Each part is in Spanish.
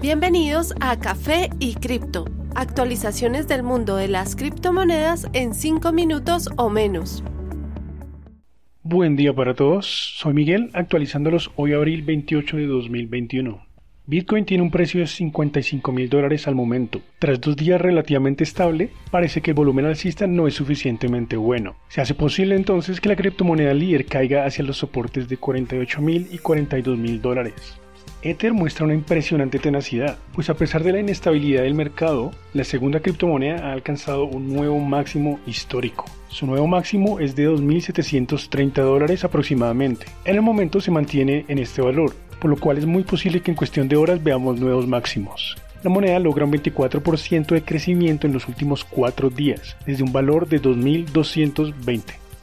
Bienvenidos a Café y Cripto, actualizaciones del mundo de las criptomonedas en 5 minutos o menos. Buen día para todos, soy Miguel, actualizándolos hoy abril 28 de 2021. Bitcoin tiene un precio de 55 mil dólares al momento. Tras dos días relativamente estable, parece que el volumen alcista no es suficientemente bueno. Se hace posible entonces que la criptomoneda líder caiga hacia los soportes de 48 mil y 42 mil dólares. Ether muestra una impresionante tenacidad, pues a pesar de la inestabilidad del mercado, la segunda criptomoneda ha alcanzado un nuevo máximo histórico. Su nuevo máximo es de 2.730 dólares aproximadamente. En el momento se mantiene en este valor, por lo cual es muy posible que en cuestión de horas veamos nuevos máximos. La moneda logra un 24% de crecimiento en los últimos 4 días, desde un valor de 2.220.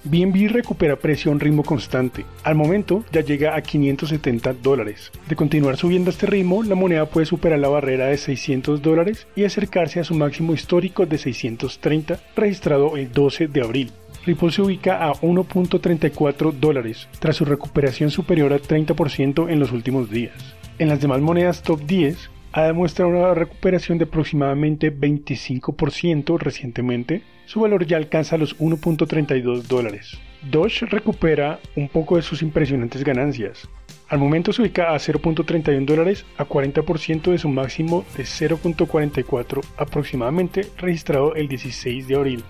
BNB recupera precio a un ritmo constante. Al momento ya llega a 570 dólares. De continuar subiendo a este ritmo, la moneda puede superar la barrera de 600 dólares y acercarse a su máximo histórico de 630 registrado el 12 de abril. Ripple se ubica a 1.34 dólares tras su recuperación superior al 30% en los últimos días. En las demás monedas top 10, ha demostrado una recuperación de aproximadamente 25% recientemente. Su valor ya alcanza los 1.32 dólares. Doge recupera un poco de sus impresionantes ganancias. Al momento se ubica a 0.31 dólares a 40% de su máximo de 0.44 aproximadamente registrado el 16 de abril.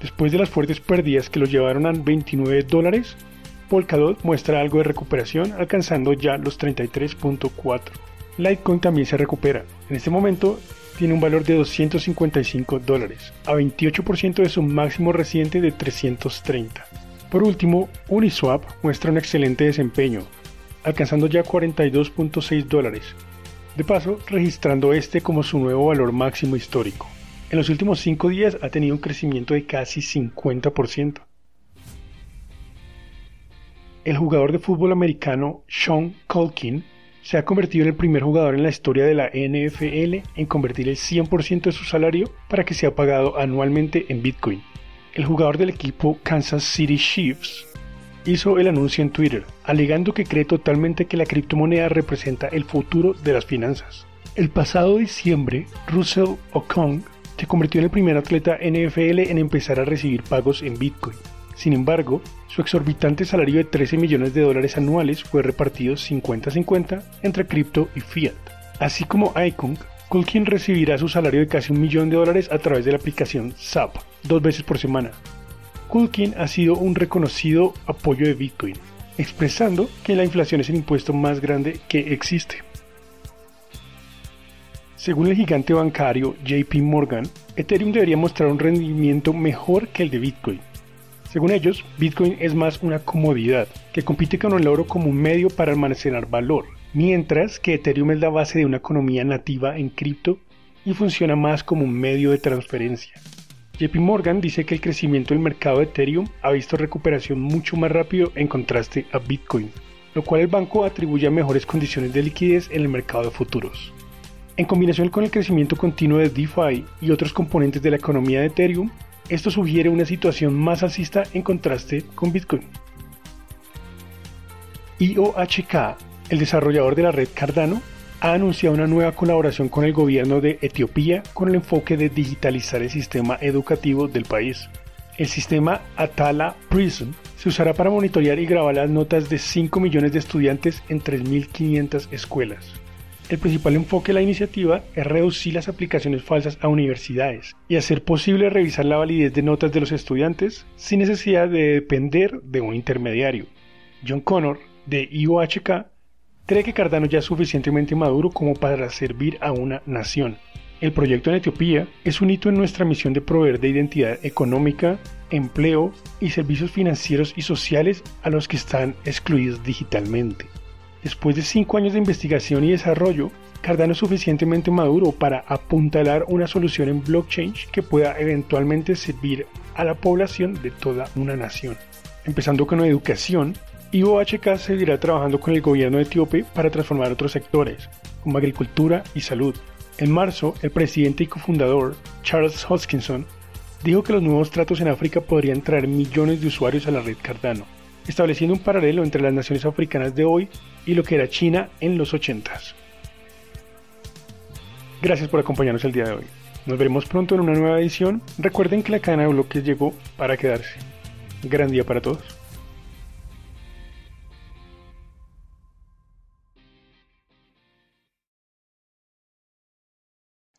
Después de las fuertes pérdidas que los llevaron a 29 dólares, Polkadot muestra algo de recuperación alcanzando ya los 33.4. Litecoin también se recupera. En este momento tiene un valor de 255 dólares, a 28% de su máximo reciente de 330. Por último, Uniswap muestra un excelente desempeño, alcanzando ya 42.6 dólares, de paso registrando este como su nuevo valor máximo histórico. En los últimos 5 días ha tenido un crecimiento de casi 50%. El jugador de fútbol americano Sean Culkin se ha convertido en el primer jugador en la historia de la NFL en convertir el 100% de su salario para que sea pagado anualmente en Bitcoin. El jugador del equipo Kansas City Chiefs hizo el anuncio en Twitter, alegando que cree totalmente que la criptomoneda representa el futuro de las finanzas. El pasado diciembre, Russell Okong se convirtió en el primer atleta NFL en empezar a recibir pagos en Bitcoin. Sin embargo, su exorbitante salario de 13 millones de dólares anuales fue repartido 50-50 entre cripto y fiat. Así como Icon, Culkin recibirá su salario de casi un millón de dólares a través de la aplicación SAP, dos veces por semana. Culkin ha sido un reconocido apoyo de Bitcoin, expresando que la inflación es el impuesto más grande que existe. Según el gigante bancario JP Morgan, Ethereum debería mostrar un rendimiento mejor que el de Bitcoin, según ellos, Bitcoin es más una comodidad que compite con el oro como un medio para almacenar valor, mientras que Ethereum es la base de una economía nativa en cripto y funciona más como un medio de transferencia. JP Morgan dice que el crecimiento del mercado de Ethereum ha visto recuperación mucho más rápido en contraste a Bitcoin, lo cual el banco atribuye a mejores condiciones de liquidez en el mercado de futuros. En combinación con el crecimiento continuo de DeFi y otros componentes de la economía de Ethereum, esto sugiere una situación más alcista en contraste con Bitcoin. IOHK, el desarrollador de la red Cardano, ha anunciado una nueva colaboración con el gobierno de Etiopía con el enfoque de digitalizar el sistema educativo del país. El sistema Atala Prism se usará para monitorear y grabar las notas de 5 millones de estudiantes en 3.500 escuelas. El principal enfoque de la iniciativa es reducir las aplicaciones falsas a universidades y hacer posible revisar la validez de notas de los estudiantes sin necesidad de depender de un intermediario. John Connor, de IOHK, cree que Cardano ya es suficientemente maduro como para servir a una nación. El proyecto en Etiopía es un hito en nuestra misión de proveer de identidad económica, empleo y servicios financieros y sociales a los que están excluidos digitalmente. Después de cinco años de investigación y desarrollo, Cardano es suficientemente maduro para apuntalar una solución en blockchain que pueda eventualmente servir a la población de toda una nación. Empezando con la educación, IOHK seguirá trabajando con el gobierno etíope para transformar otros sectores, como agricultura y salud. En marzo, el presidente y cofundador, Charles Hoskinson, dijo que los nuevos tratos en África podrían traer millones de usuarios a la red Cardano estableciendo un paralelo entre las naciones africanas de hoy y lo que era China en los 80 Gracias por acompañarnos el día de hoy. Nos veremos pronto en una nueva edición. Recuerden que la cadena de bloques llegó para quedarse. Gran día para todos.